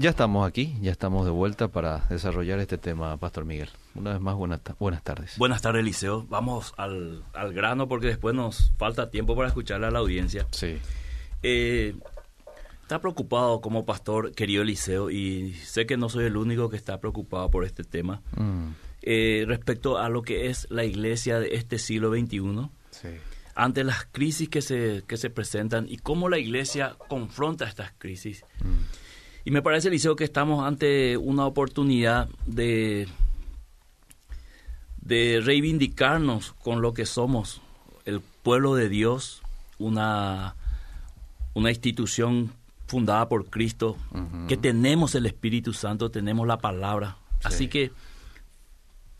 Ya estamos aquí, ya estamos de vuelta para desarrollar este tema, Pastor Miguel. Una vez más, buenas, buenas tardes. Buenas tardes, Eliseo. Vamos al, al, grano porque después nos falta tiempo para escuchar a la audiencia. Sí. Eh, está preocupado como pastor, querido Eliseo, y sé que no soy el único que está preocupado por este tema. Mm. Eh, respecto a lo que es la iglesia de este siglo XXI, sí. ante las crisis que se, que se presentan y cómo la iglesia confronta estas crisis. Mm y me parece, Eliseo, que estamos ante una oportunidad de, de reivindicarnos con lo que somos, el pueblo de Dios, una, una institución fundada por Cristo, que tenemos el Espíritu Santo, tenemos la palabra. Así que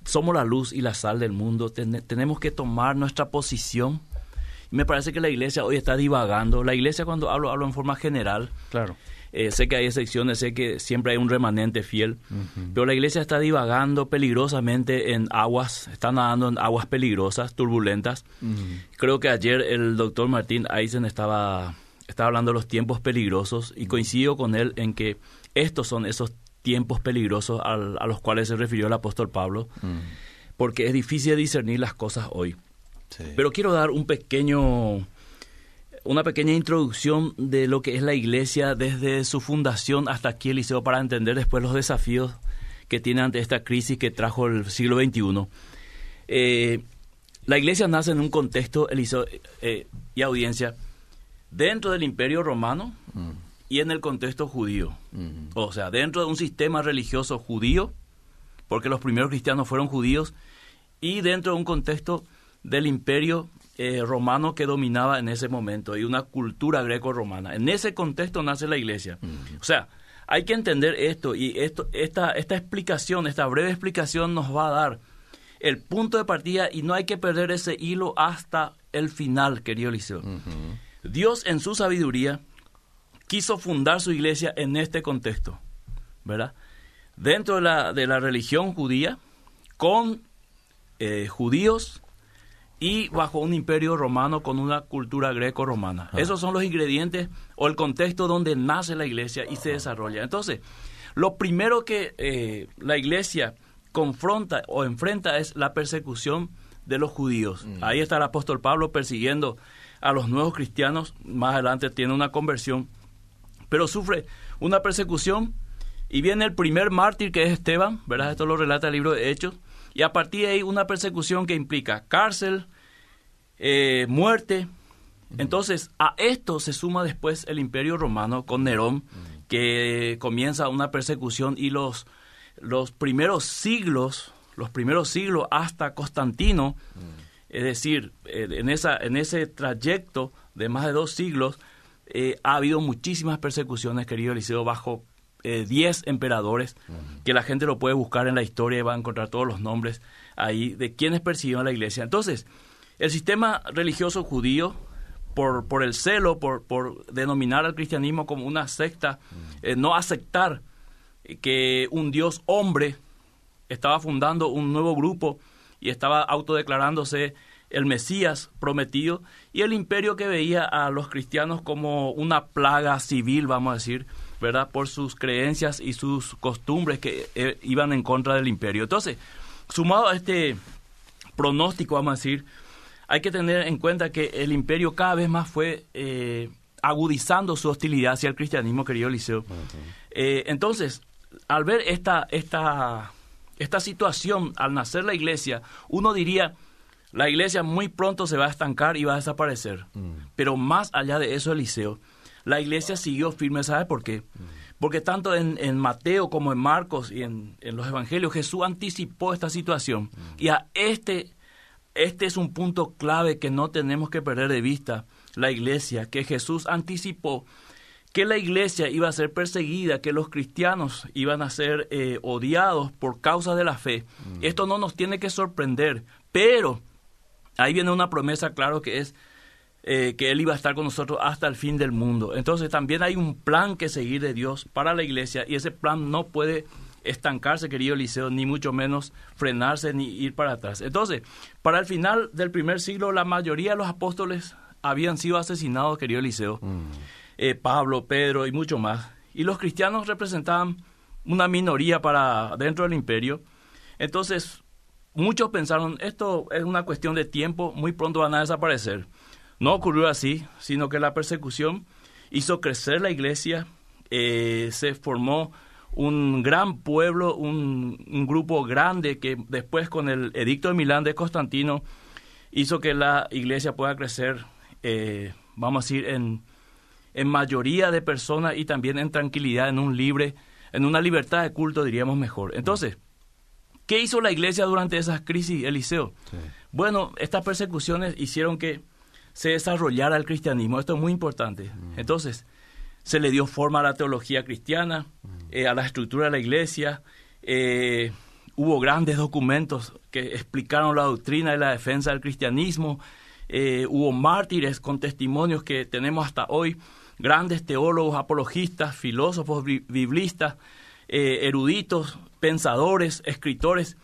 somos la luz y la sal del mundo, tenemos que tomar nuestra posición. Y me parece que la iglesia hoy está divagando. La iglesia cuando hablo, hablo en forma general. Claro eh, sé que hay excepciones, sé que siempre hay un remanente fiel, pero la iglesia está divagando peligrosamente en aguas, está nadando en aguas peligrosas, turbulentas. Creo que ayer el doctor Martín Eisen estaba, estaba hablando de los tiempos peligrosos y coincido con él en que estos son esos tiempos peligrosos a los cuales se refirió el apóstol Pablo, porque es difícil discernir las cosas hoy. Pero quiero dar un pequeño una pequeña introducción de lo que es la iglesia desde su fundación hasta aquí, Eliseo, para entender después los desafíos que tiene ante esta crisis que trajo el siglo XXI. Eh, la iglesia nace en un contexto, Eliseo eh, y audiencia, dentro del imperio romano mm. y en el contexto judío. Mm. O sea, dentro de un sistema religioso judío, porque los primeros cristianos fueron judíos, y dentro de un contexto del imperio eh, romano que dominaba en ese momento y una cultura greco-romana. En ese contexto nace la iglesia. O sea, hay que entender esto y esto, esta, esta explicación, esta breve explicación nos va a dar el punto de partida y no hay que perder ese hilo hasta el final, querido Eliseo. Dios en su sabiduría quiso fundar su iglesia en este contexto, ¿verdad? Dentro de la, de la religión judía, con eh, judíos y bajo un imperio romano con una cultura greco-romana. Ah. Esos son los ingredientes o el contexto donde nace la iglesia y se desarrolla. Entonces, lo primero que eh, la iglesia confronta o enfrenta es la persecución de los judíos. Mm. Ahí está el apóstol Pablo persiguiendo a los nuevos cristianos. Más adelante tiene una conversión, pero sufre una persecución y viene el primer mártir que es Esteban, ¿verdad? Esto lo relata el libro de Hechos y a partir de ahí una persecución que implica cárcel, eh, muerte. Entonces, a esto se suma después el imperio romano con Nerón, que comienza una persecución y los, los primeros siglos, los primeros siglos hasta Constantino, es decir, eh, en, esa, en ese trayecto de más de dos siglos, eh, ha habido muchísimas persecuciones, querido Eliseo, bajo eh, 10 emperadores, que la gente lo puede buscar en la historia y va a encontrar todos los nombres ahí de quienes persiguieron a la iglesia. Entonces, el sistema religioso judío, por, por el celo, por, por denominar al cristianismo como una secta, eh, no aceptar que un Dios hombre estaba fundando un nuevo grupo y estaba autodeclarándose el Mesías prometido y el imperio que veía a los cristianos como una plaga civil, vamos a decir, ¿verdad? Por sus creencias y sus costumbres que eh, iban en contra del imperio. Entonces, sumado a este pronóstico, vamos a decir, hay que tener en cuenta que el imperio cada vez más fue eh, agudizando su hostilidad hacia el cristianismo, querido Eliseo. Eh, entonces, al ver esta, esta, esta situación, al nacer la iglesia, uno diría, la iglesia muy pronto se va a estancar y va a desaparecer. Mm. Pero más allá de eso, Eliseo, la iglesia siguió firme, ¿sabe por qué? Porque tanto en, Mateo como en Marcos y en, los evangelios Jesús anticipó esta situación. Y a este, este es un punto clave que no tenemos que perder de vista, la iglesia, que Jesús anticipó que la iglesia iba a ser perseguida, que los cristianos iban a ser eh, odiados por causa de la fe. Esto no nos tiene que sorprender, pero ahí viene una promesa, claro, que es eh, que Él iba a estar con nosotros hasta el fin del mundo. Entonces también hay un plan que seguir de Dios para la iglesia y ese plan no puede estancarse, querido Eliseo, ni mucho menos frenarse ni ir para atrás. Entonces, para el final del primer siglo, la mayoría de los apóstoles habían sido asesinados, querido Eliseo. Mm. Eh, Pablo, Pedro y mucho más. y los cristianos representaban una minoría para dentro del imperio. Entonces, muchos pensaron, esto es una cuestión de tiempo, muy pronto van a desaparecer. No ocurrió así, sino que la persecución hizo crecer la iglesia, eh, se formó un gran pueblo, un, grupo grande que después con el edicto de Milán de Constantino hizo que la iglesia pueda crecer, eh, vamos a decir, en, en mayoría de personas y también en tranquilidad, en un libre, en una libertad de culto, diríamos mejor. Entonces, ¿qué hizo la iglesia durante esas crisis, Eliseo? Bueno, estas persecuciones hicieron que se desarrollara el cristianismo. Esto es muy importante. Entonces, se le dio forma a la teología cristiana, eh, a la estructura de la iglesia. Eh, hubo grandes documentos que explicaron la doctrina y la defensa del cristianismo. Eh, hubo mártires con testimonios que tenemos hasta hoy, grandes teólogos, apologistas, filósofos, biblistas, eruditos, pensadores, escritores,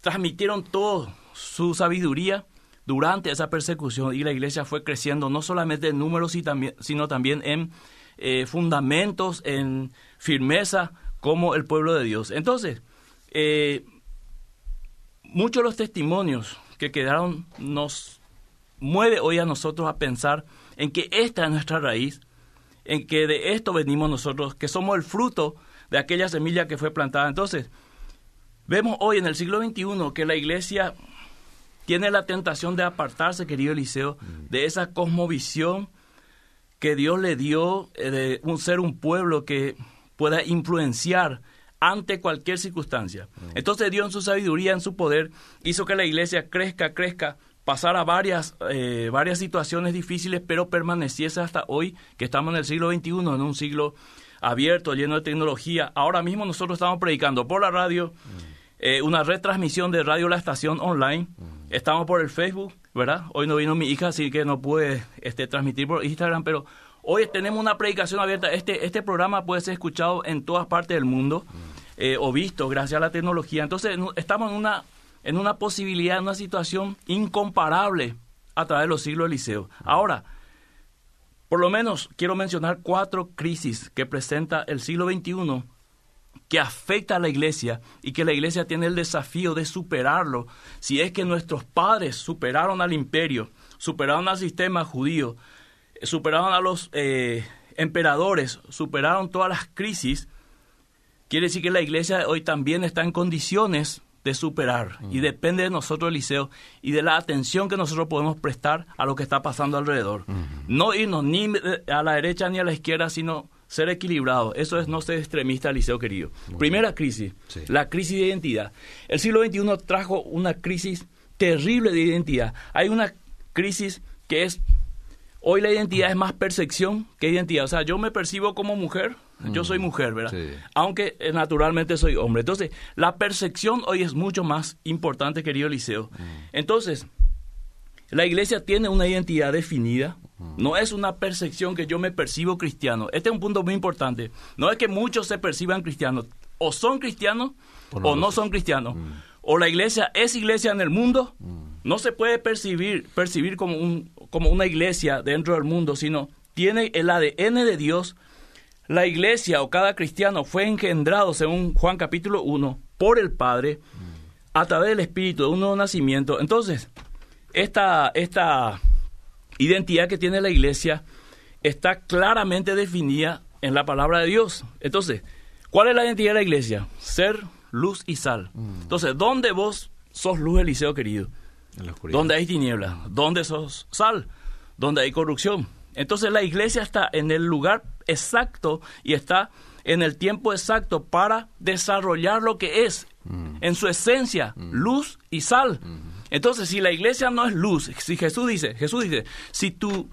transmitieron toda su sabiduría durante esa persecución y la iglesia fue creciendo no solamente en números, sino también en eh, fundamentos, en firmeza como el pueblo de Dios. Entonces, eh, muchos de los testimonios que quedaron nos mueve hoy a nosotros a pensar en que esta es nuestra raíz, en que de esto venimos nosotros, que somos el fruto de aquella semilla que fue plantada. Entonces, vemos hoy en el siglo XXI que la iglesia tiene la tentación de apartarse, querido Eliseo, mm. de esa cosmovisión que Dios le dio eh, de un ser un pueblo que pueda influenciar ante cualquier circunstancia. Entonces Dios en su sabiduría, en su poder, hizo que la iglesia crezca, crezca, pasara varias, eh, varias situaciones difíciles, pero permaneciese hasta hoy, que estamos en el siglo XXI, en un siglo abierto, lleno de tecnología. Ahora mismo nosotros estamos predicando por la radio, eh, una retransmisión de Radio La Estación online. Estamos por el Facebook, ¿verdad? Hoy no vino mi hija, así que no pude este, transmitir por Instagram, pero hoy tenemos una predicación abierta. Este, este programa puede ser escuchado en todas partes del mundo eh, o visto gracias a la tecnología. Entonces, estamos en una, en una posibilidad, en una situación incomparable a través de los siglos de liceo. Ahora, por lo menos quiero mencionar cuatro crisis que presenta el siglo XXI que afecta a la iglesia y que la iglesia tiene el desafío de superarlo. Si es que nuestros padres superaron al imperio, superaron al sistema judío, superaron a los eh, emperadores, superaron todas las crisis, quiere decir que la iglesia hoy también está en condiciones de superar y depende de nosotros, Eliseo, y de la atención que nosotros podemos prestar a lo que está pasando alrededor. No irnos ni a la derecha ni a la izquierda, sino ser equilibrado. Eso es no ser extremista, Liceo querido. Primera crisis, la crisis de identidad. El siglo XXI trajo una crisis terrible de identidad. Hay una crisis que es, hoy la identidad es más percepción que identidad. O sea, yo me percibo como mujer, yo soy mujer, ¿verdad? Aunque eh, naturalmente soy hombre. Entonces, la percepción hoy es mucho más importante, querido Liceo. Entonces, la iglesia tiene una identidad definida, no es una percepción que yo me percibo cristiano. Este es un punto muy importante. No es que muchos se perciban cristianos. O son cristianos o no, son cristianos. Mm. O la iglesia es iglesia en el mundo. Mm. No se puede percibir, percibir como, un, como una iglesia dentro del mundo, sino tiene el ADN de Dios. La iglesia o cada cristiano fue engendrado, según Juan capítulo 1, por el Padre a través del Espíritu de un nuevo nacimiento. Entonces, esta, esta identidad que tiene la iglesia está claramente definida en la palabra de Dios. Entonces, ¿cuál es la identidad de la iglesia? Ser luz y sal. Mm. Entonces, ¿dónde vos sos luz, Eliseo querido? ¿Dónde hay tinieblas? ¿Dónde sos sal? ¿Dónde hay corrupción? Entonces la iglesia está en el lugar exacto y está en el tiempo exacto para desarrollar lo que es, mm. en su esencia, mm. luz y sal. Entonces, si la iglesia no es luz, si Jesús dice, Jesús dice, si tú,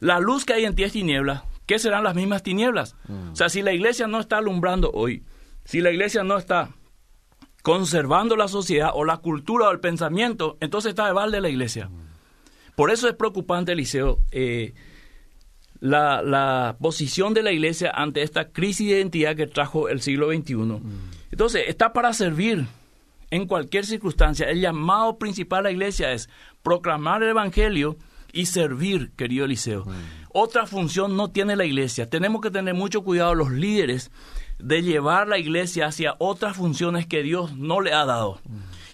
la luz que hay en ti es tiniebla, ¿qué serán las mismas tinieblas? Mm. O sea, si la iglesia no está alumbrando hoy, si la iglesia no está conservando la sociedad o la cultura o el pensamiento, entonces está de balde la iglesia. Mm. Por eso es preocupante, Eliseo, eh, la, la, posición de la iglesia ante esta crisis de identidad que trajo el siglo XXI. Mm. Entonces, está para servir en cualquier circunstancia. El llamado principal a la iglesia es proclamar el Evangelio y servir, querido Eliseo. Mm. Otra función no tiene la iglesia. Tenemos que tener mucho cuidado los líderes de llevar la iglesia hacia otras funciones que Dios no le ha dado.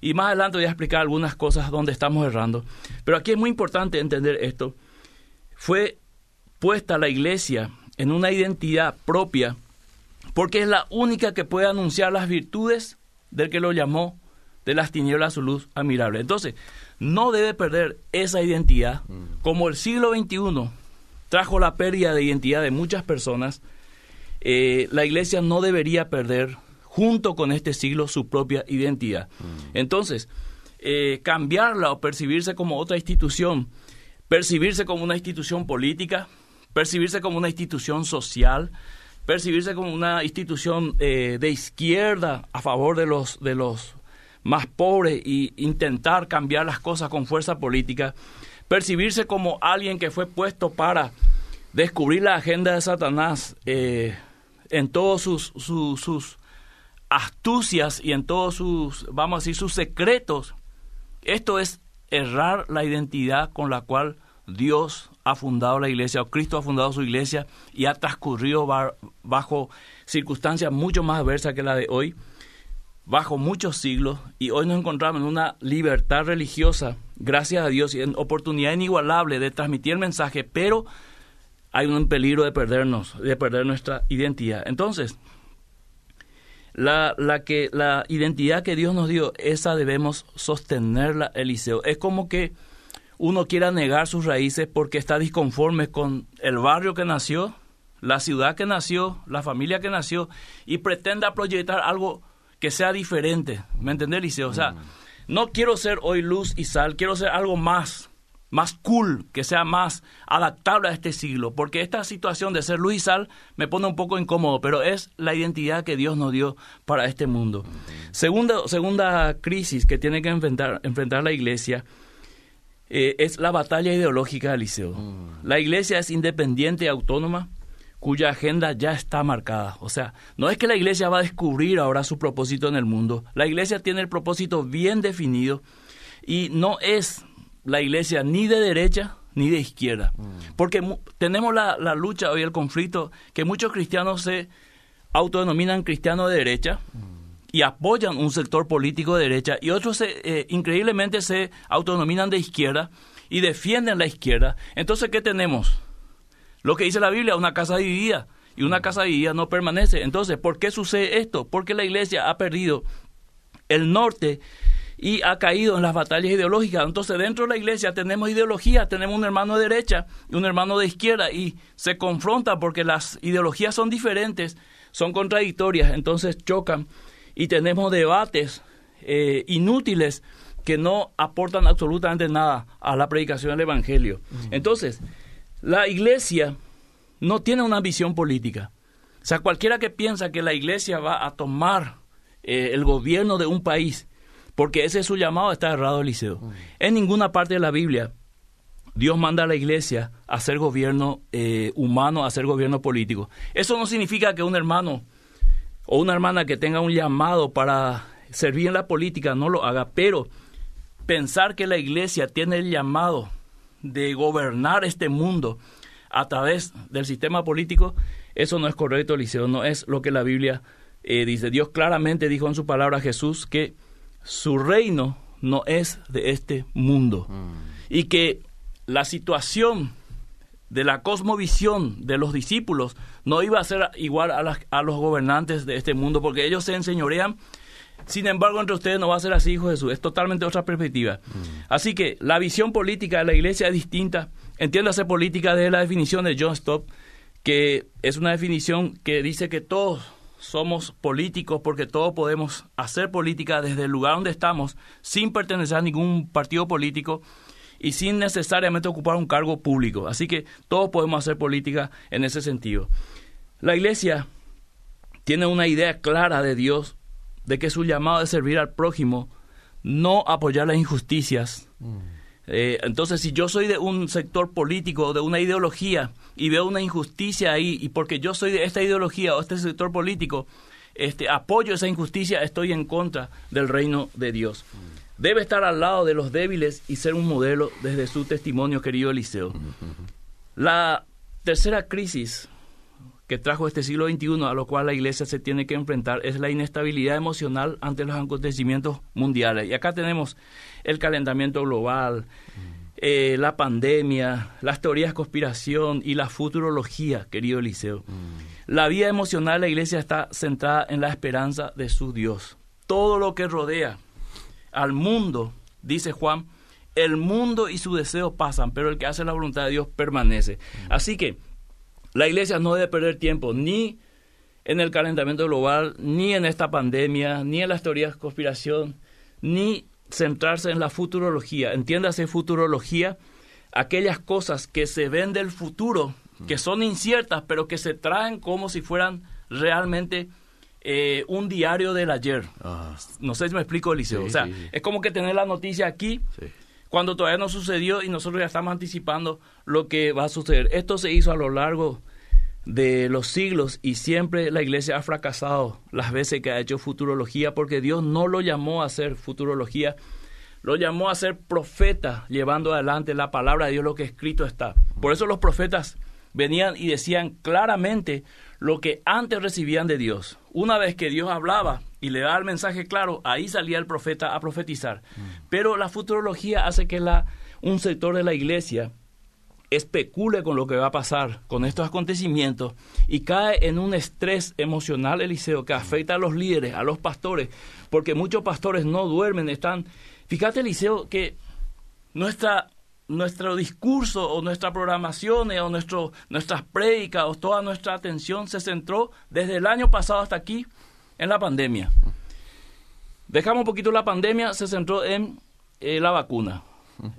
Y más adelante voy a explicar algunas cosas donde estamos errando. Pero aquí es muy importante entender esto. Fue puesta la iglesia en una identidad propia porque es la única que puede anunciar las virtudes del que lo llamó de las tinieblas a su luz admirable. Entonces, no debe perder esa identidad. Mm. Como el siglo XXI trajo la pérdida de identidad de muchas personas, eh, la iglesia no debería perder junto con este siglo su propia identidad. Mm. Entonces, eh, cambiarla o percibirse como otra institución, percibirse como una institución política, percibirse como una institución social, percibirse como una institución eh, de izquierda a favor de los, de los más pobres e intentar cambiar las cosas con fuerza política, percibirse como alguien que fue puesto para descubrir la agenda de Satanás eh, en todos sus, sus, astucias y en todos sus, vamos a decir, sus secretos. Esto es errar la identidad con la cual Dios ha fundado la iglesia, o Cristo ha fundado su iglesia y ha transcurrido bajo circunstancias mucho más adversas que la de hoy, bajo muchos siglos, y hoy nos encontramos en una libertad religiosa, gracias a Dios, y en oportunidad inigualable de transmitir el mensaje, pero hay un peligro de perdernos, de perder nuestra identidad. Entonces, la, la, que, la identidad que Dios nos dio, esa debemos sostenerla, Eliseo. Es como que uno quiera negar sus raíces porque está disconforme con el barrio que nació, la ciudad que nació, la familia que nació, y pretenda proyectar algo que sea diferente. ¿Me entendés, Eliseo? O sea, mm. no quiero ser hoy luz y sal, quiero ser algo más más cool, que sea más adaptable a este siglo, porque esta situación de ser Luis Sal me pone un poco incómodo, pero es la identidad que Dios nos dio para este mundo. Segunda, segunda crisis que tiene que enfrentar, enfrentar la iglesia eh, es la batalla ideológica del liceo. Mm. La iglesia es independiente y autónoma, cuya agenda ya está marcada. O sea, no es que la iglesia va a descubrir ahora su propósito en el mundo, la iglesia tiene el propósito bien definido y no es la iglesia ni de derecha ni de izquierda. Mm. Porque tenemos la, lucha hoy, el conflicto, que muchos cristianos se autodenominan cristianos de derecha mm. y apoyan un sector político de derecha y otros eh, increíblemente se autodenominan de izquierda y defienden la izquierda. Entonces, ¿qué tenemos? Lo que dice la Biblia, una casa dividida y una casa dividida no permanece. Entonces, ¿por qué sucede esto? Porque la iglesia ha perdido el norte y ha caído en las batallas ideológicas. Entonces, dentro de la iglesia tenemos ideología, tenemos un hermano de derecha y un hermano de izquierda y se confronta porque las ideologías son diferentes, son contradictorias, entonces chocan y tenemos debates eh, inútiles que no aportan absolutamente nada a la predicación del Evangelio. Entonces, la iglesia no tiene una visión política. O sea, cualquiera que piensa que la iglesia va a tomar eh, el gobierno de un país porque ese es su llamado, está errado Eliseo. En ninguna parte de la Biblia Dios manda a la iglesia a hacer gobierno eh, humano, a hacer gobierno político. Eso no significa que un hermano o una hermana que tenga un llamado para servir en la política no lo haga, pero pensar que la iglesia tiene el llamado de gobernar este mundo a través del sistema político, eso no es correcto, Eliseo, no es lo que la Biblia eh, dice. Dios claramente dijo en su palabra a Jesús que su reino no es de este mundo. Mm. Y que la situación de la cosmovisión de los discípulos no iba a ser igual a, a, los gobernantes de este mundo, porque ellos se enseñorean. Sin embargo, entre ustedes no va a ser así, hijo Jesús. Es totalmente otra perspectiva. Mm. Así que la visión política de la iglesia es distinta. Entiéndase política de la definición de John Stott, que es una definición que dice que todos somos políticos porque todos podemos hacer política desde el lugar donde estamos sin pertenecer a ningún partido político y sin necesariamente ocupar un cargo público. Así que todos podemos hacer política en ese sentido. La iglesia tiene una idea clara de Dios de que su llamado es servir al prójimo, no apoyar las injusticias. Mm. Eh, entonces, si yo soy de un sector político, de una ideología, y veo una injusticia ahí, y porque yo soy de esta ideología o este sector político, este, apoyo esa injusticia, estoy en contra del reino de Dios. Debe estar al lado de los débiles y ser un modelo desde su testimonio, querido Eliseo. La tercera crisis que trajo este siglo XXI, a lo cual la iglesia se tiene que enfrentar, es la inestabilidad emocional ante los acontecimientos mundiales. Y acá tenemos el calentamiento global, eh, la pandemia, las teorías de conspiración y la futurología, querido Eliseo. Mm. La vida emocional de la iglesia está centrada en la esperanza de su Dios. Todo lo que rodea al mundo, dice Juan, el mundo y su deseo pasan, pero el que hace la voluntad de Dios permanece. Mm. Así que la iglesia no debe perder tiempo ni en el calentamiento global, ni en esta pandemia, ni en las teorías de conspiración, ni centrarse en la futurología. Entiéndase futurología, aquellas cosas que se ven del futuro, que son inciertas, pero que se traen como si fueran realmente eh, un diario del ayer. Ah. No sé si me explico, Eliseo. o sea, es como que tener la noticia aquí cuando todavía no sucedió y nosotros ya estamos anticipando lo que va a suceder. Esto se hizo a lo largo de los siglos y siempre la iglesia ha fracasado las veces que ha hecho futurología porque Dios no lo llamó a hacer futurología, lo llamó a ser profeta llevando adelante la palabra de Dios, lo que escrito está. Por eso los profetas venían y decían claramente lo que antes recibían de Dios. Una vez que Dios hablaba y le daba el mensaje claro, ahí salía el profeta a profetizar. Mm. Pero la futurología hace que la, un sector de la iglesia especule con lo que va a pasar con estos acontecimientos y cae en un estrés emocional, Eliseo, que afecta a los líderes, a los pastores, porque muchos pastores no duermen, están... Fíjate, Eliseo, que nuestra, nuestro discurso o nuestra programación o nuestro, nuestras prédicas o toda nuestra atención se centró desde el año pasado hasta aquí en la pandemia. Dejamos un poquito la pandemia, se centró en eh, la vacuna.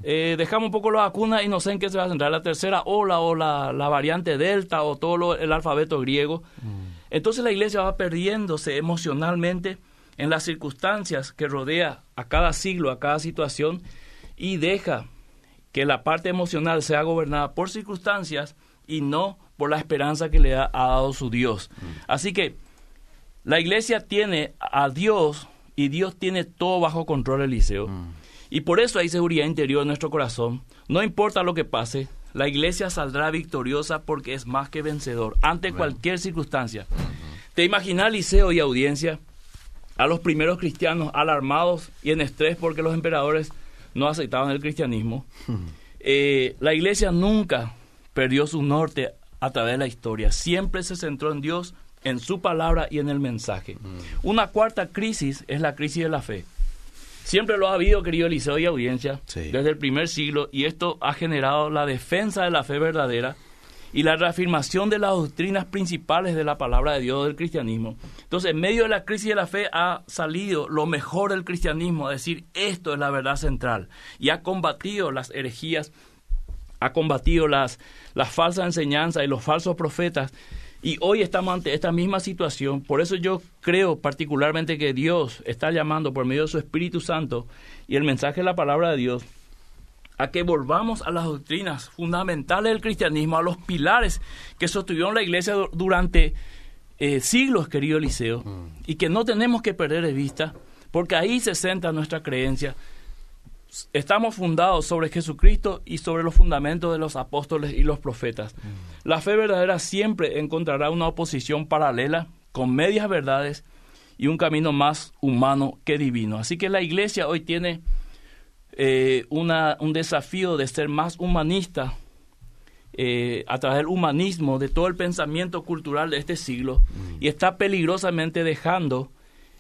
Eh, dejamos un poco la vacuna y no sé en qué se va a centrar, la tercera ola o la, variante delta o todo el alfabeto griego. Mm. Entonces la iglesia va perdiéndose emocionalmente en las circunstancias que rodea a cada siglo, a cada situación y deja que la parte emocional sea gobernada por circunstancias y no por la esperanza que le ha, dado su Dios. Mm. Así que la iglesia tiene a Dios y Dios tiene todo bajo control, Eliseo. Mm. Y por eso hay seguridad interior en nuestro corazón. No importa lo que pase, la iglesia saldrá victoriosa porque es más que vencedor ante cualquier circunstancia. ¿Te imaginas, Liceo y audiencia, a los primeros cristianos alarmados y en estrés porque los emperadores no aceptaban el cristianismo? Eh, la iglesia nunca perdió su norte a través de la historia. Siempre se centró en Dios, en su palabra y en el mensaje. Una cuarta crisis es la crisis de la fe. Siempre lo ha habido, querido Eliseo y audiencia, desde el primer siglo, y esto ha generado la defensa de la fe verdadera y la reafirmación de las doctrinas principales de la palabra de Dios del cristianismo. Entonces, en medio de la crisis de la fe ha salido lo mejor del cristianismo, a decir, esto es la verdad central, y ha combatido las herejías, ha combatido las, las falsas enseñanzas y los falsos profetas, y hoy estamos ante esta misma situación, por eso yo creo particularmente que Dios está llamando por medio de su Espíritu Santo y el mensaje de la palabra de Dios a que volvamos a las doctrinas fundamentales del cristianismo, a los pilares que sostuvieron la iglesia durante eh, siglos, querido Eliseo, mm. y que no tenemos que perder de vista, porque ahí se centra nuestra creencia estamos fundados sobre Jesucristo y sobre los fundamentos de los apóstoles y los profetas. La fe verdadera siempre encontrará una oposición paralela con medias verdades y un camino más humano que divino. Así que la iglesia hoy tiene eh, una, un desafío de ser más humanista eh, a través del humanismo, de todo el pensamiento cultural de este siglo, y está peligrosamente dejando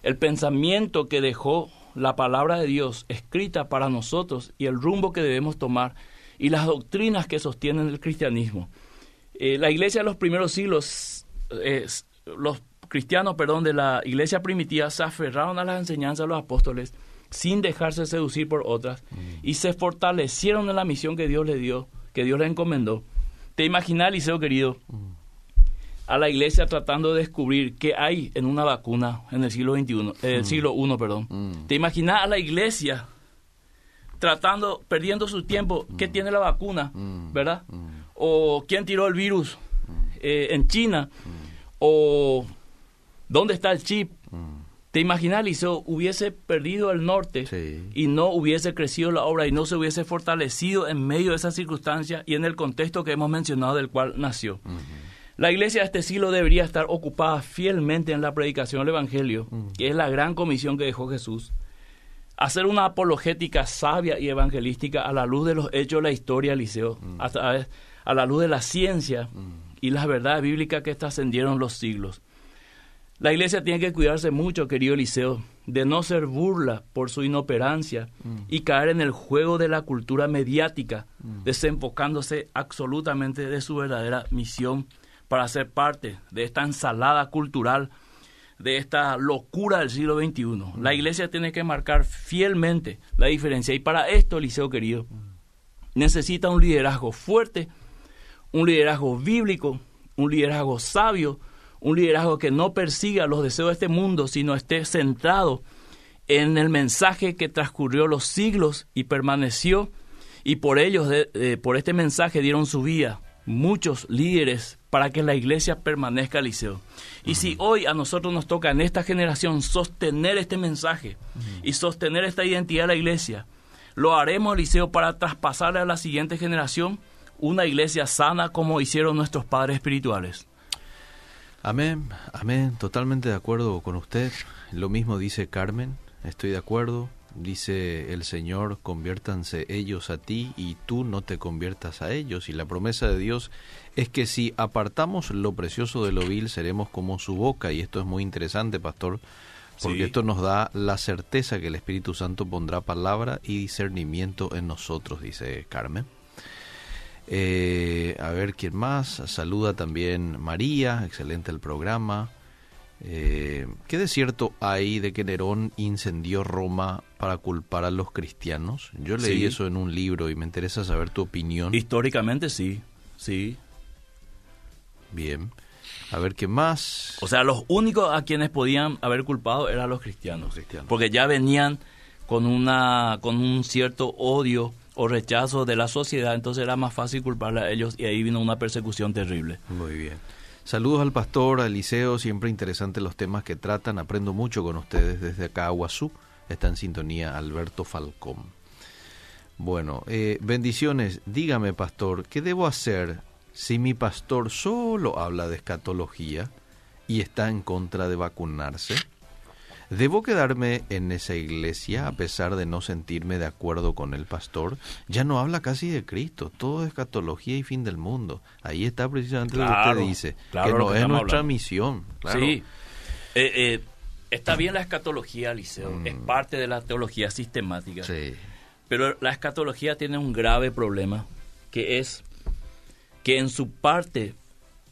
el pensamiento que dejó la palabra de Dios escrita para nosotros y el rumbo que debemos tomar y las doctrinas que sostienen el cristianismo. Eh, la iglesia de los primeros siglos, los cristianos, perdón, de la iglesia primitiva se aferraron a las enseñanzas de los apóstoles sin dejarse seducir por otras mm. y se fortalecieron en la misión que Dios le dio, que Dios le encomendó. ¿Te imaginas, Liceo querido? Mm a la iglesia tratando de descubrir qué hay en una vacuna en el siglo XXI, el mm. siglo I, perdón. Mm. ¿Te imaginas a la iglesia tratando, perdiendo su tiempo, qué mm. tiene la vacuna, verdad? O quién tiró el virus eh, en China, o dónde está el chip, ¿Te imaginas, Liceo, hubiese perdido el norte y no hubiese crecido la obra y no se hubiese fortalecido en medio de esas circunstancias y en el contexto que hemos mencionado del cual nació? La iglesia de este siglo debería estar ocupada fielmente en la predicación del Evangelio, que es la gran comisión que dejó Jesús. Hacer una apologética sabia y evangelística a la luz de los hechos de la historia, Liceo, a, a la luz de la ciencia y las verdades bíblicas que trascendieron los siglos. La iglesia tiene que cuidarse mucho, querido Eliseo, de no ser burla por su inoperancia mm. y caer en el juego de la cultura mediática, mm. desenfocándose absolutamente de su verdadera misión para ser parte de esta ensalada cultural, de esta locura del siglo XXI. Mm. La iglesia tiene que marcar fielmente la diferencia y para esto, Eliseo querido, necesita un liderazgo fuerte, un liderazgo bíblico, un liderazgo sabio, un liderazgo que no persiga los deseos de este mundo, sino esté centrado en el mensaje que transcurrió los siglos y permaneció, y por ellos, por este mensaje dieron su vida muchos líderes para que la iglesia permanezca liceo. Y si hoy a nosotros nos toca en esta generación sostener este mensaje y sostener esta identidad de la iglesia, lo haremos, liceo, para traspasarle a la siguiente generación una iglesia sana como hicieron nuestros padres espirituales. Amén, amén, totalmente de acuerdo con usted. Lo mismo dice Carmen, estoy de acuerdo. Dice el Señor, conviértanse ellos a ti y tú no te conviertas a ellos. Y la promesa de Dios es que si apartamos lo precioso de lo vil, seremos como su boca. Y esto es muy interesante, pastor, porque esto nos da la certeza que el Espíritu Santo pondrá palabra y discernimiento en nosotros, dice Carmen. Eh, a ver quién más. Saluda también María, excelente el programa. Eh, ¿Qué de cierto hay de que Nerón incendió Roma para culpar a los cristianos? Yo leí eso en un libro y me interesa saber tu opinión. Históricamente sí, sí. Bien. A ver qué más. O sea, los únicos a quienes podían haber culpado eran los cristianos. Los cristianos. Porque ya venían con, una, con un cierto odio o rechazo de la sociedad, entonces era más fácil culparle a ellos y ahí vino una persecución terrible. Muy bien. Saludos al pastor, al liceo, siempre interesantes los temas que tratan, aprendo mucho con ustedes desde acá, Aguazú, está en sintonía Alberto Falcón. Bueno, eh, bendiciones, dígame pastor, ¿qué debo hacer si mi pastor solo habla de escatología y está en contra de vacunarse? ¿Debo quedarme en esa iglesia a pesar de no sentirme de acuerdo con el pastor? Ya no habla casi de Cristo, todo es catología y fin del mundo. Ahí está precisamente lo que usted dice, que no es nuestra misión. Sí, eh, eh, está bien la escatología, Liceo, es mm. parte de la teología sistemática. Sí. Pero la escatología tiene un grave problema, que es que en su parte,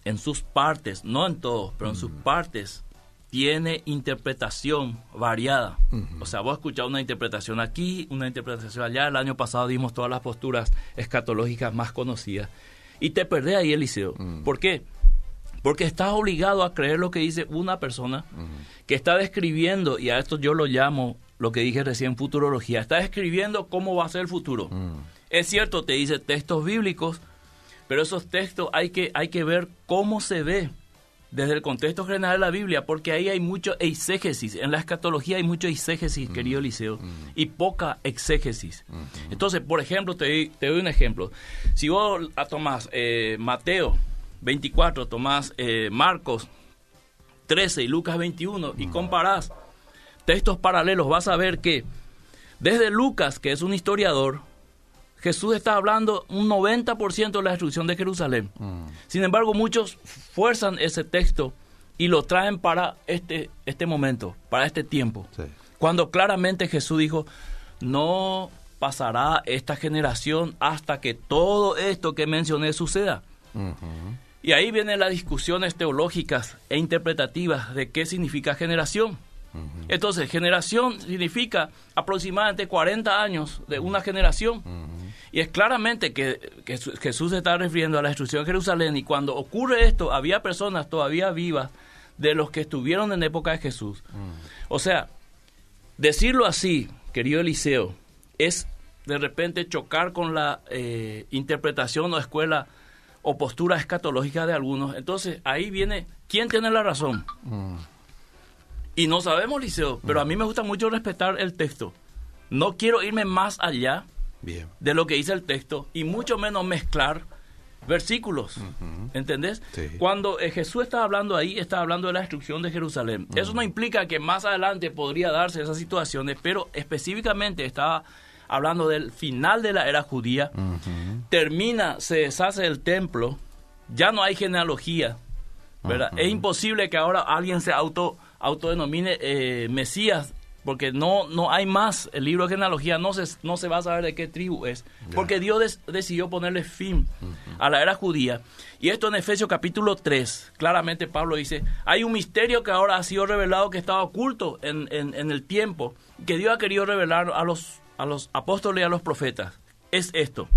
en sus partes, no en todo, pero en sus mm. partes, tiene interpretación variada. O sea, vos escuchás una interpretación aquí, una interpretación allá. El año pasado dimos todas las posturas escatológicas más conocidas. Y te perdés ahí, Eliseo. ¿Por qué? Porque estás obligado a creer lo que dice una persona que está describiendo, y a esto yo lo llamo lo que dije recién, futurología. Está describiendo cómo va a ser el futuro. Es cierto, te dice textos bíblicos, pero esos textos hay que, hay que ver cómo se ve desde el contexto general de la Biblia, porque ahí hay mucho exégesis. En la escatología hay mucho exégesis, querido Eliseo, y poca exégesis. Entonces, por ejemplo, te, doy un ejemplo. Si vos a tomás eh, Mateo 24, tomás eh, Marcos 13 y Lucas 21 y comparás textos paralelos, vas a ver que desde Lucas, que es un historiador, Jesús está hablando un 90% de la destrucción de Jerusalén. Mm. Sin embargo, muchos fuerzan ese texto y lo traen para este, este momento, para este tiempo. Cuando claramente Jesús dijo, no pasará esta generación hasta que todo esto que mencioné suceda. Y ahí vienen las discusiones teológicas e interpretativas de qué significa generación. Entonces, generación significa aproximadamente 40 años de una generación. Y es claramente que, Jesús se está refiriendo a la destrucción de Jerusalén y cuando ocurre esto había personas todavía vivas de los que estuvieron en época de Jesús. O sea, decirlo así, querido Eliseo, es de repente chocar con la eh, interpretación o escuela o postura escatológica de algunos. Entonces ahí viene, ¿quién tiene la razón? Y no sabemos, Liceo, pero a mí me gusta mucho respetar el texto. No quiero irme más allá Bien. de lo que dice el texto y mucho menos mezclar versículos. ¿Entendés? Sí. Cuando eh, Jesús está hablando ahí, está hablando de la destrucción de Jerusalén. Eso no implica que más adelante podría darse esas situaciones, pero específicamente está hablando del final de la era judía. Termina, se deshace el templo, ya no hay genealogía. ¿verdad? Es imposible que ahora alguien se auto autodenomine eh, Mesías porque no no hay más. El libro de genealogía no se no se va a saber de qué tribu es. Porque Dios des- decidió ponerle fin a la era judía. Y esto en Efesios capítulo 3 claramente Pablo dice hay un misterio que ahora ha sido revelado que estaba oculto en, en, en el tiempo que Dios ha querido revelar a los a los apóstoles y a los profetas. Es esto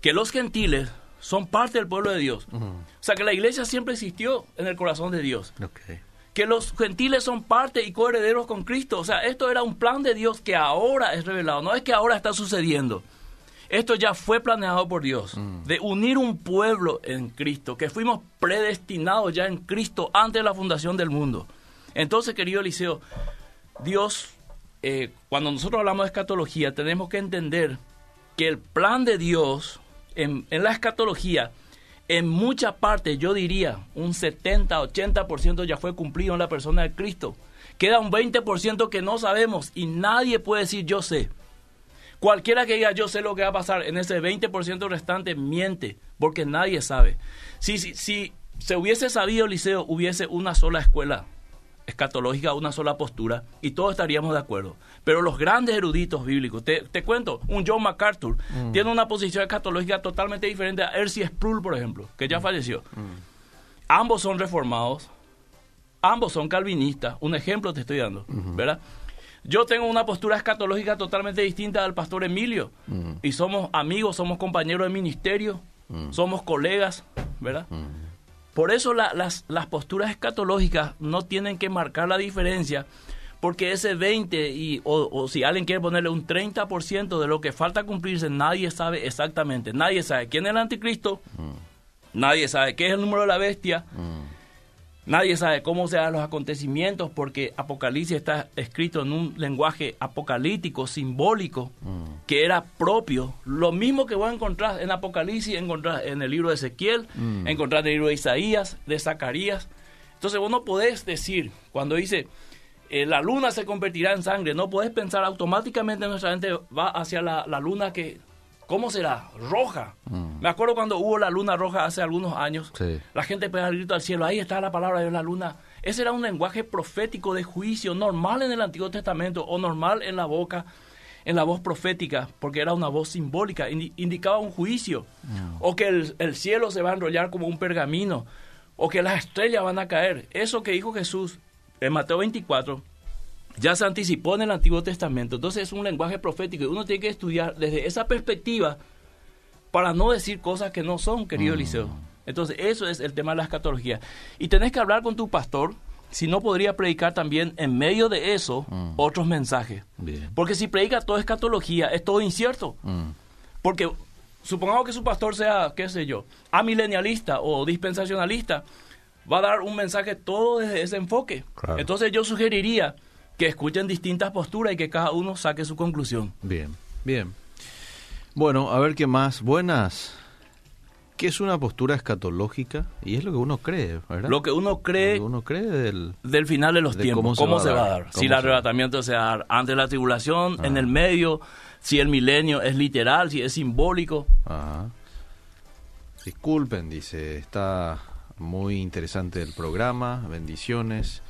que los gentiles son parte del pueblo de Dios o sea que la iglesia siempre existió en el corazón de Dios. Ok. Que los gentiles son parte y coherederos con Cristo. O sea, esto era un plan de Dios que ahora es revelado, no es que ahora está sucediendo. Esto ya fue planeado por Dios, de unir un pueblo en Cristo, que fuimos predestinados ya en Cristo antes de la fundación del mundo. Entonces, querido Eliseo, Dios, eh, cuando nosotros hablamos de escatología, tenemos que entender que el plan de Dios en, en la escatología, en mucha parte, yo diría, un 70, 80% ya fue cumplido en la persona de Cristo. Queda un 20% que no sabemos y nadie puede decir yo sé. Cualquiera que diga yo sé lo que va a pasar en ese 20% restante miente, porque nadie sabe. Si, si, si se hubiese sabido, Liceo, hubiese una sola escuela escatológica, una sola postura, y todos estaríamos de acuerdo. Pero los grandes eruditos bíblicos, te, te cuento, un John MacArthur tiene una posición escatológica totalmente diferente a Ercy Sproul, por ejemplo, que ya falleció. Ambos son reformados, ambos son calvinistas, un ejemplo te estoy dando, ¿verdad? Yo tengo una postura escatológica totalmente distinta al pastor Emilio, y somos amigos, somos compañeros de ministerio, somos colegas, ¿verdad? Por eso la- las, las posturas escatológicas no tienen que marcar la diferencia, porque ese 20 y, o, o si alguien quiere ponerle un 30% de lo que falta cumplirse, nadie sabe exactamente. Nadie sabe quién es el anticristo, nadie sabe qué es el número de la bestia, nadie sabe cómo se dan los acontecimientos, porque Apocalipsis está escrito en un lenguaje apocalíptico, simbólico, que era propio. Lo mismo que voy a encontrar en Apocalipsis, encontrar en el libro de Ezequiel, encontrar en el libro de Isaías, de Zacarías. Entonces vos no podés decir, cuando dice, eh, la luna se convertirá en sangre, no podés pensar automáticamente nuestra mente va hacia la, la luna que, ¿cómo será? Roja. Me acuerdo cuando hubo la luna roja hace algunos años, Sí. la gente pega el grito al cielo, ahí está la palabra de la luna. Ese era un lenguaje profético de juicio, normal en el Antiguo Testamento o normal en la boca, en la voz profética, porque era una voz simbólica, indi- indicaba un juicio, o que el, el cielo se va a enrollar como un pergamino, o que las estrellas van a caer. Eso que dijo Jesús en Mateo 24 ya se anticipó en el Antiguo Testamento. Entonces es un lenguaje profético y uno tiene que estudiar desde esa perspectiva para no decir cosas que no son, querido Eliseo. Entonces eso es el tema de la escatología. Y tenés que hablar con tu pastor, si no podría predicar también en medio de eso otros mensajes. Bien. Porque si predica toda escatología, es todo incierto. Mm. Porque supongamos que su pastor sea, qué sé yo, amilenialista o dispensacionalista, va a dar un mensaje todo desde ese enfoque. Claro. Entonces yo sugeriría que escuchen distintas posturas y que cada uno saque su conclusión. Bien, bien. Bueno, a ver qué más. Buenas. ¿Qué es una postura escatológica? Y es lo que uno cree, ¿verdad? Lo que uno cree que uno cree del... del final de los De tiempos, cómo, se, va a dar. Si el arrebatamiento se va a dar antes de la tribulación, en Ah. el medio, si el milenio es literal, si es simbólico. Ajá. Disculpen, dice, está muy interesante el programa, bendiciones.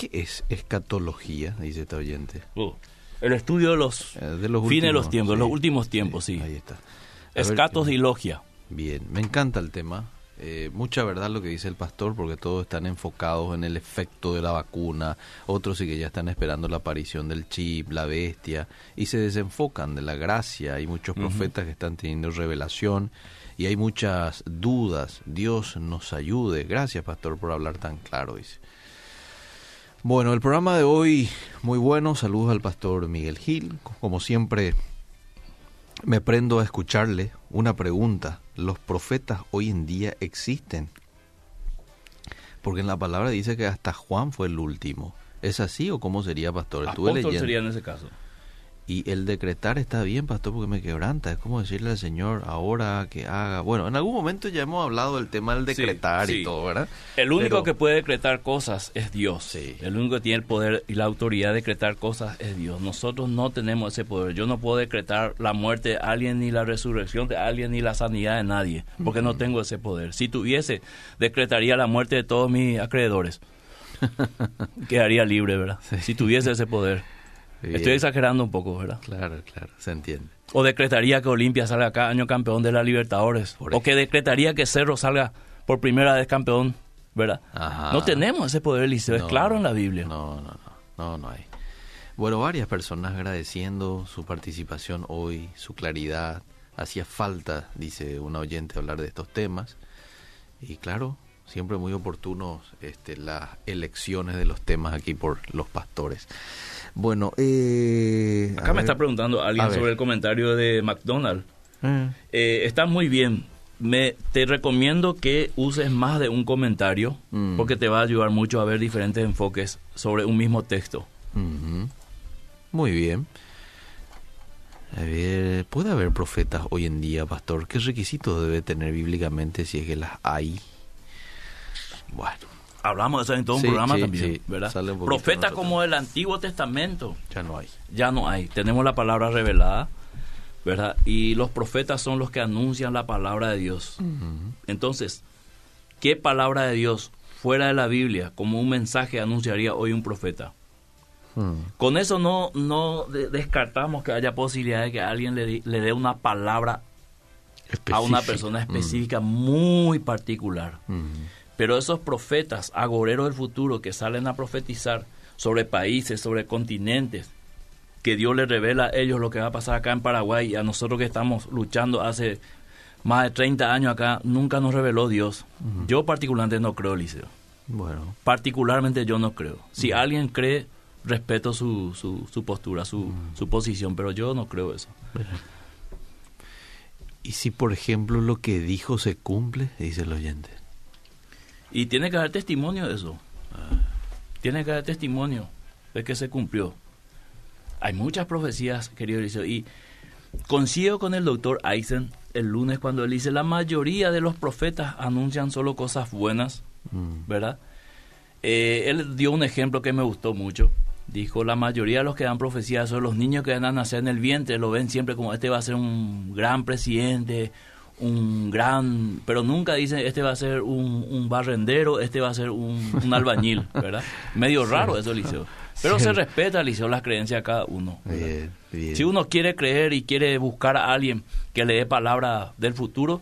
¿Qué es escatología? Dice esta oyente. Uh, el estudio de los Eh, de los fines de los tiempos, sí. los últimos tiempos, sí. Ahí está. A Escatos y logia. Bien, me encanta el tema. Eh, mucha verdad lo que dice el pastor, porque todos están enfocados en el efecto de la vacuna, otros sí que ya están esperando la aparición del chip, la bestia, y se desenfocan de la gracia. Hay muchos profetas que están teniendo revelación y hay muchas dudas. Dios nos ayude. Gracias, pastor, por hablar tan claro, dice. Bueno, el programa de hoy muy bueno. Saludos al pastor Miguel Gil. Como siempre, me prendo a escucharle una pregunta. ¿Los profetas hoy en día existen? Porque en la palabra dice que hasta Juan fue el último. ¿Es así o cómo sería, pastor? Estuve leyendo. sería en ese caso. Y el decretar está bien, pastor, porque me quebranta. Es como decirle al Señor ahora que haga. Bueno, en algún momento ya hemos hablado del tema del decretar y todo, ¿verdad? El único que puede decretar cosas es Dios. Sí. El único que tiene el poder y la autoridad de decretar cosas es Dios. Nosotros no tenemos ese poder. Yo no puedo decretar la muerte de alguien, ni la resurrección de alguien, ni la sanidad de nadie, porque no tengo ese poder. Si tuviese, decretaría la muerte de todos mis acreedores. Quedaría libre, ¿verdad? Si tuviese ese poder. Estoy exagerando un poco, ¿verdad? Claro, claro, se entiende. O decretaría que Olimpia salga cada año campeón de la Libertadores. o que decretaría que Cerro salga por primera vez campeón, ¿verdad? No tenemos ese poder, Liceo, es claro en la Biblia. No, no, no, no, no hay. Bueno, varias personas agradeciendo su participación hoy, su claridad. Hacía falta, dice un oyente, hablar de estos temas. Y claro, siempre muy oportunos este, las elecciones de los temas aquí por los pastores. Bueno, eh, acá me está preguntando alguien sobre el comentario de McDonald's. Mm. Eh, está muy bien. Me, te recomiendo que uses más de un comentario mm. porque te va a ayudar mucho a ver diferentes enfoques sobre un mismo texto. Muy bien. A ver, ¿puede haber profetas hoy en día, pastor? ¿Qué requisitos debe tener bíblicamente si es que las hay? Bueno, hablamos de eso en todo un programa también, ¿verdad? Profetas como el Antiguo Testamento. Ya no hay. Ya no hay. Tenemos la palabra revelada, ¿verdad? Y los profetas son los que anuncian la palabra de Dios. Entonces, ¿qué palabra de Dios fuera de la Biblia como un mensaje anunciaría hoy un profeta? Hmm. Con eso no, no descartamos que haya posibilidad de que alguien le, le dé una palabra a una persona hmm. específica muy particular. Pero esos profetas, agoreros del futuro, que salen a profetizar sobre países, sobre continentes, que Dios les revela a ellos lo que va a pasar acá en Paraguay y a nosotros que estamos luchando hace más de 30 años acá, nunca nos reveló Dios. Yo particularmente no creo, Liceo. Bueno. Particularmente yo no creo. Si alguien cree, respeto su, su, postura, su, su posición, pero yo no creo eso. ¿Y si, por ejemplo, lo que dijo se cumple? Dice el oyente. Y tiene que haber testimonio de eso. Tiene que haber testimonio de que se cumplió. Hay muchas profecías, querido Eliseo, y coincido con el doctor Eisen el lunes cuando él dice, la mayoría de los profetas anuncian solo cosas buenas, mm. ¿verdad? Eh, él dio un ejemplo que me gustó mucho. Dijo, la mayoría de los que dan profecías son los niños que van a nacer en el vientre, lo ven siempre como este va a ser un gran presidente, un gran, pero nunca dice este va a ser un, barrendero, este va a ser un, albañil, ¿verdad? Medio raro eso, Liceo. Pero se respeta, Liceo, las creencias de cada uno. Si uno quiere creer y quiere buscar a alguien que le dé palabra del futuro,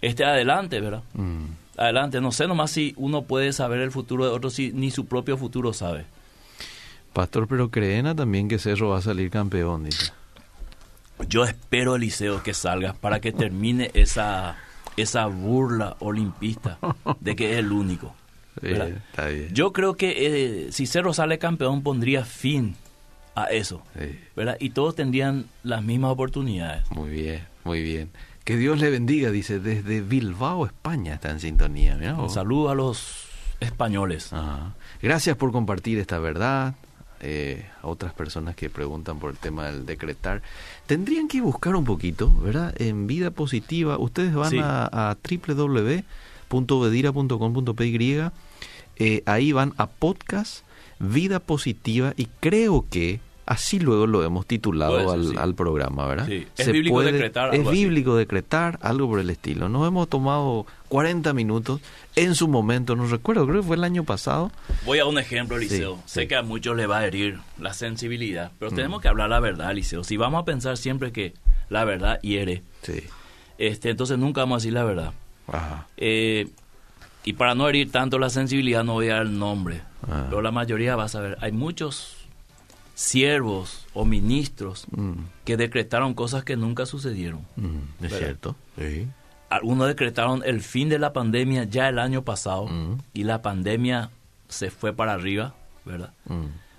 este adelante, ¿verdad? Mm. Adelante, no sé nomás si uno puede saber el futuro de otro si ni su propio futuro sabe. Pastor, pero creen también que Cerro va a salir campeón, dice. Yo espero, Eliseo, que salgas para que termine esa, esa burla olimpista de que es el único. Yo creo que eh, si Cerro sale campeón pondría fin a eso. ¿verdad? Y todos tendrían las mismas oportunidades. Muy bien, muy bien. Que Dios le bendiga, dice, desde Bilbao, España, está en sintonía. Un saludo a los españoles. Gracias por compartir esta verdad. Eh, a otras personas que preguntan por el tema del decretar, tendrían que buscar un poquito, ¿verdad? En vida positiva, ustedes van a, a www.vedira.com.py, eh, ahí van a podcast Vida Positiva y creo que Así luego lo hemos titulado al, programa, ¿verdad? Es bíblico decretar. es bíblico decretar, algo por el estilo. Nos hemos tomado 40 minutos en su momento, no recuerdo, creo que fue el año pasado. Voy a un ejemplo, Liceo. sé que a muchos le va a herir la sensibilidad, pero mm. tenemos que hablar la verdad, Liceo. Si vamos a pensar siempre que la verdad hiere, este, entonces nunca vamos a decir la verdad. Eh, y para no herir tanto la sensibilidad no voy a dar el nombre, ah. pero la mayoría va a saber. Hay muchos siervos o ministros mm. que decretaron cosas que nunca sucedieron. Mm, es cierto. Algunos decretaron el fin de la pandemia ya el año pasado mm. y la pandemia se fue para arriba, ¿verdad?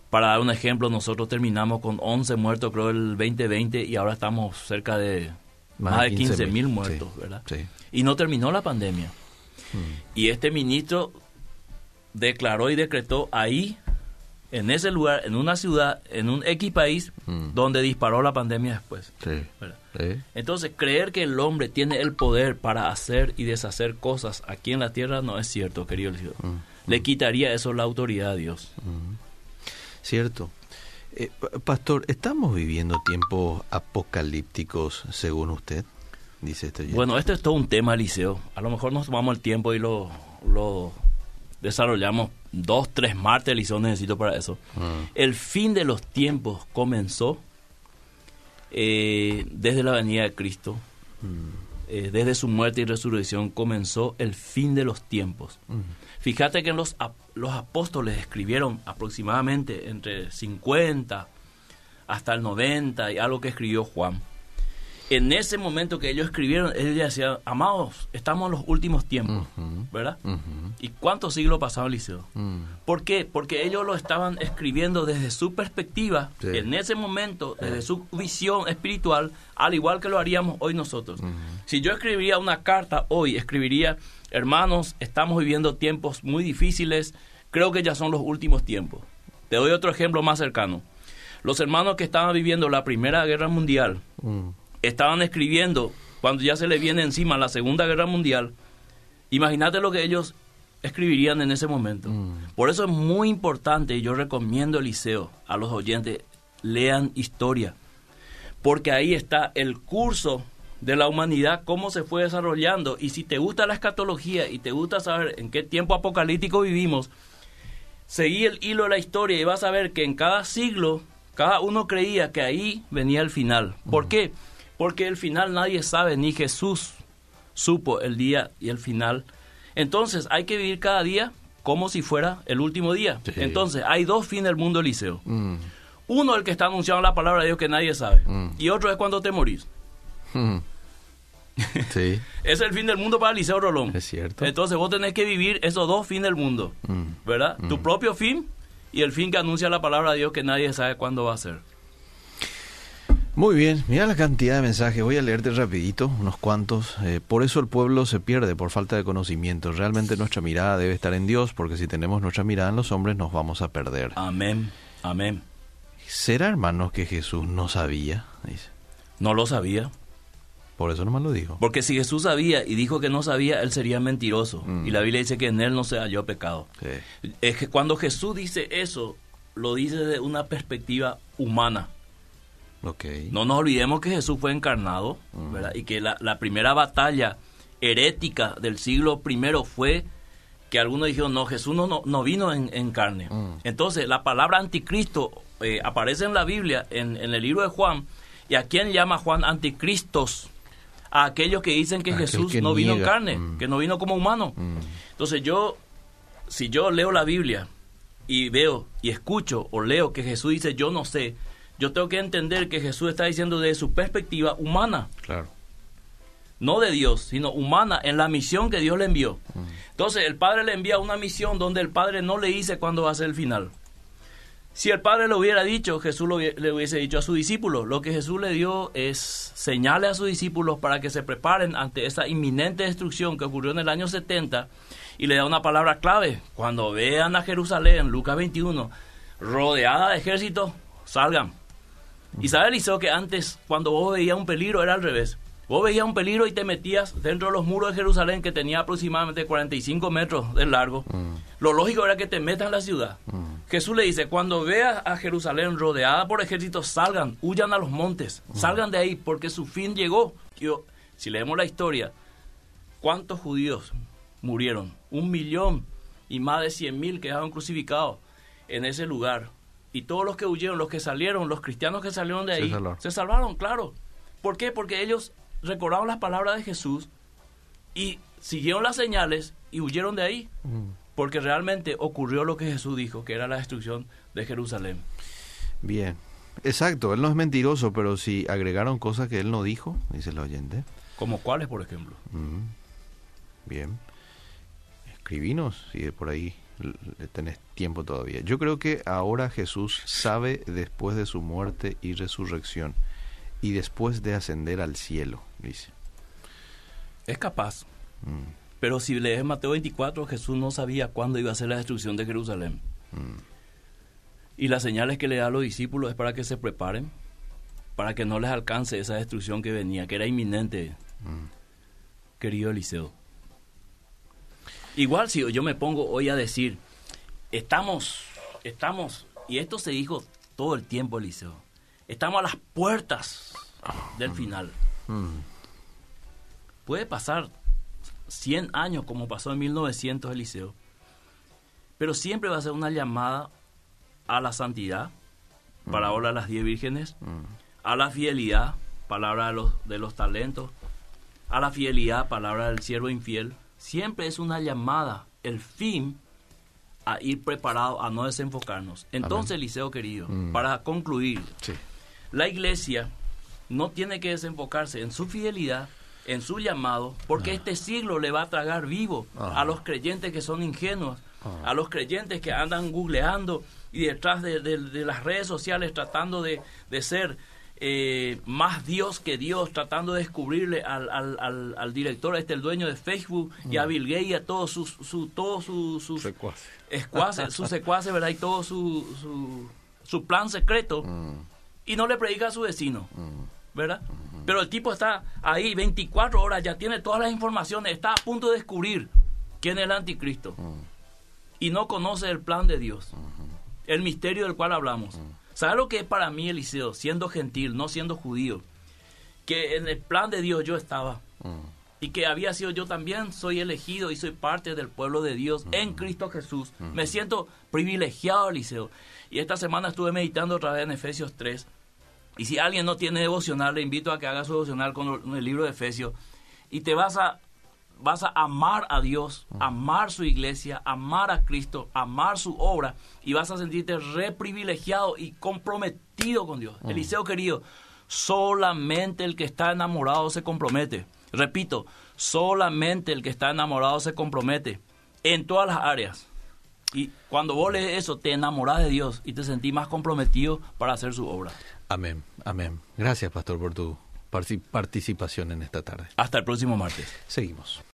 Para dar un ejemplo, nosotros terminamos con 11 muertos, creo, el 2020 y ahora estamos cerca de más, de 15 mil muertos, ¿verdad? Y no terminó la pandemia. Y este ministro declaró y decretó ahí en ese lugar, en una ciudad, en un X país, Mm. donde disparó la pandemia después. Sí. Entonces, creer que el hombre tiene el poder para hacer y deshacer cosas aquí en la tierra no es cierto, querido. Mm. Le quitaría eso la autoridad a Dios. Cierto. Eh, pa- pastor, ¿estamos viviendo tiempos apocalípticos según usted? Dice este. Bueno, esto es todo un tema, Eliseo. A lo mejor nos tomamos el tiempo y lo, lo desarrollamos dos, tres martes, Eliseo, necesito para eso. Mm. El fin de los tiempos comenzó eh, desde la venida de Cristo. Eh, desde su muerte y resurrección comenzó el fin de los tiempos. Mm. Fíjate que los, los apóstoles escribieron aproximadamente entre 50 hasta el 90 y algo que escribió Juan. En ese momento que ellos escribieron, ellos decían, amados, estamos en los últimos tiempos. ¿verdad? ¿Y cuántos siglos pasaron, Liceo? Mm. ¿Por qué? Porque ellos lo estaban escribiendo desde su perspectiva, Sí. en ese momento, desde su visión espiritual, al igual que lo haríamos hoy nosotros. Si yo escribiría una carta hoy, escribiría, hermanos, estamos viviendo tiempos muy difíciles, creo que ya son los últimos tiempos. Te doy otro ejemplo más cercano. Los hermanos que estaban viviendo la Primera Guerra Mundial, Mm. Estaban escribiendo cuando ya se le viene encima la Segunda Guerra Mundial. Imagínate lo que ellos escribirían en ese momento. Mm. Por eso es muy importante, y yo recomiendo Eliseo a los oyentes, lean historia. Porque ahí está el curso de la humanidad, cómo se fue desarrollando. Y si te gusta la escatología y te gusta saber en qué tiempo apocalíptico vivimos, seguí el hilo de la historia y vas a ver que en cada siglo, cada uno creía que ahí venía el final. ¿Por qué? Porque el final nadie sabe, ni Jesús supo el día y el final. Entonces hay que vivir cada día como si fuera el último día. Sí. Entonces hay dos fines del mundo, Eliseo. Mm. Uno el que está anunciando la palabra de Dios que nadie sabe. Mm. Y otro es cuando te morís. Mm. Sí, Ese es el fin del mundo para Eliseo Rolón. es cierto. Entonces vos tenés que vivir esos dos fines del mundo. Mm. ¿Verdad? Tu propio fin y el fin que anuncia la palabra de Dios que nadie sabe cuándo va a ser. Muy bien, mira la cantidad de mensajes. Voy a leerte rapidito, unos cuantos. Eh, por eso el pueblo se pierde por falta de conocimiento. Realmente nuestra mirada debe estar en Dios, porque si tenemos nuestra mirada en los hombres nos vamos a perder. Amén. Amén. ¿Será, hermanos, que Jesús no sabía? Dice. No lo sabía. Por eso nomás lo dijo. Porque si Jesús sabía y dijo que no sabía, él sería mentiroso. Mm. Y la Biblia dice que en él no se halló pecado. Sí. Es que cuando Jesús dice eso, lo dice desde una perspectiva humana. No nos olvidemos que Jesús fue encarnado, ¿verdad? Y que la, la primera batalla herética del siglo primero fue que algunos dijeron, no, Jesús no, no, no vino en, en carne. Mm. Entonces, la palabra anticristo eh, aparece en la Biblia, en, en el libro de Juan, y a quién llama Juan anticristos? A aquellos que dicen que Aquel Jesús que no vino en carne, Mm. que no vino como humano. Mm. Entonces yo, si yo leo la Biblia y veo y escucho o leo que Jesús dice yo no sé, yo tengo que entender que Jesús está diciendo desde su perspectiva humana, Claro. no de Dios, sino humana en la misión que Dios le envió. Mm. Entonces el Padre le envía una misión donde el Padre no le dice cuándo va a ser el final. Si el Padre lo hubiera dicho, Jesús lo le hubiese dicho a sus discípulos. Lo que Jesús le dio es señales a sus discípulos para que se preparen ante esa inminente destrucción que ocurrió en el año 70 y le da una palabra clave. Cuando vean a Jerusalén, Lucas 21, rodeada de ejércitos, salgan. Y sabe, Eliseo, que antes, cuando vos veías un peligro, era al revés. Vos veías un peligro y te metías dentro de los muros de Jerusalén, que tenía aproximadamente 45 metros de largo. Mm. Lo lógico era que te metas en la ciudad. Mm. Jesús le dice, cuando veas a Jerusalén rodeada por ejércitos, salgan, huyan a los montes, salgan de ahí, porque su fin llegó. Yo, si leemos la historia, ¿cuántos judíos murieron? Un millón y más de cien mil quedaron crucificados en ese lugar. Y todos los que huyeron, los que salieron, los cristianos que salieron de Se ahí, salvaron. se salvaron, claro. ¿Por qué? Porque ellos recordaron las palabras de Jesús y siguieron las señales y huyeron de ahí. Mm. Porque realmente ocurrió lo que Jesús dijo, que era la destrucción de Jerusalén. Bien. Exacto, él no es mentiroso, pero si agregaron cosas que él no dijo, dice el oyente. ¿Como cuáles, por ejemplo? Mm. Bien. Escribinos, si de por ahí tenés tiempo todavía. Yo creo que ahora Jesús sabe después de su muerte y resurrección y después de ascender al cielo, dice. Es capaz. Mm, Pero si lees Mateo 24, Jesús no sabía cuándo iba a ser la destrucción de Jerusalén. mm. Y las señales que le da a los discípulos es para que se preparen, para que no les alcance esa destrucción que venía, que era inminente, querido Eliseo. Igual si yo me pongo hoy a decir, estamos, estamos, y esto se dijo todo el tiempo, Eliseo, estamos a las puertas del final. Puede pasar 100 años como pasó en 1900, Eliseo, pero siempre va a ser una llamada a la santidad, palabra de las diez vírgenes, a la fidelidad, palabra de los, de los talentos, a la fidelidad, palabra del siervo infiel. Siempre es una llamada, el fin a ir preparado, a no desenfocarnos. Entonces, Eliseo querido, para concluir, la iglesia no tiene que desenfocarse en su fidelidad, en su llamado, porque este siglo le va a tragar vivo a los creyentes que son ingenuos, a los creyentes que andan googleando y detrás de, las redes sociales tratando de, ser eh, más Dios que Dios, tratando de descubrirle al, al, al, director, este el dueño de Facebook, y a Bill Gates y a todos sus, su, todos sus, sus secuaces, sus secuaces, ¿verdad? Y todo su, su, su plan secreto, y no le predica a su vecino, ¿verdad? Pero el tipo está ahí 24 horas, ya tiene todas las informaciones, está a punto de descubrir quién es el anticristo. Y no conoce el plan de Dios el misterio del cual hablamos. ¿Sabe lo que es para mí, Eliseo, siendo gentil, no siendo judío? Que en el plan de Dios yo estaba. Y que había sido yo también, soy elegido y soy parte del pueblo de Dios en Cristo Jesús. Me siento privilegiado, Eliseo. Y esta semana estuve meditando otra vez en Efesios 3. Y si alguien no tiene devocional, le invito a que haga su devocional con el libro de Efesios. Y te vas a vas a amar a Dios, amar su iglesia, amar a Cristo, amar su obra y vas a sentirte reprivilegiado y comprometido con Dios. Eliseo querido, solamente el que está enamorado se compromete. Repito, solamente el que está enamorado se compromete en todas las áreas. Y cuando vos lees eso, te enamoras de Dios y te sentís más comprometido para hacer su obra. Amén, amén. Gracias, pastor, por tu participación en esta tarde. Hasta el próximo martes. Seguimos.